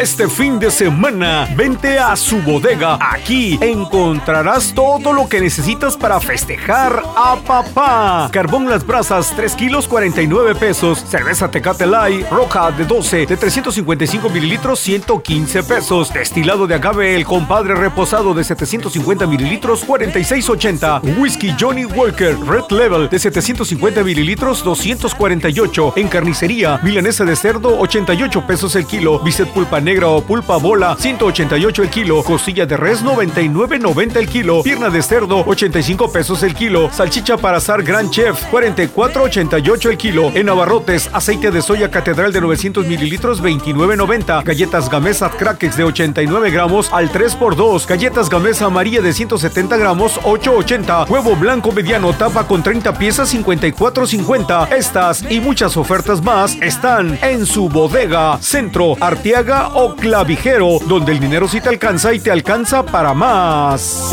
Este fin de semana, vente a su bodega. Aquí encontrarás todo lo que necesitas para festejar a papá. Carbón Las Brasas, 3 kilos 49 pesos. Cerveza Tecate Light, roja de 12, de 355 mililitros, 115 pesos. Destilado de agave El Compadre Reposado de 750 mililitros, 46.80. Whisky Johnny Walker Red Level de 750 mililitros, 248. En carnicería, milanesa de cerdo, 88 pesos el kilo. Bicep pulpa negra o pulpa bola, 188 el kilo. Costilla de res, 99.90 el kilo. Pierna de cerdo, 85 pesos el kilo. Salchicha para asar Gran Chef, 44.88 el kilo. En abarrotes, aceite de soya catedral de 900 mililitros, 29.90. Galletas Gamesa Crackers de 89 gramos al 3x2. Galletas Gamesa María de 170 gramos, 8.80. Huevo blanco mediano tapa con 30 piezas, 54.50. Estas y muchas ofertas más están en su bodega, Centro, Arteaga o Clavijero, donde el dinero sí te alcanza y te alcanza para más.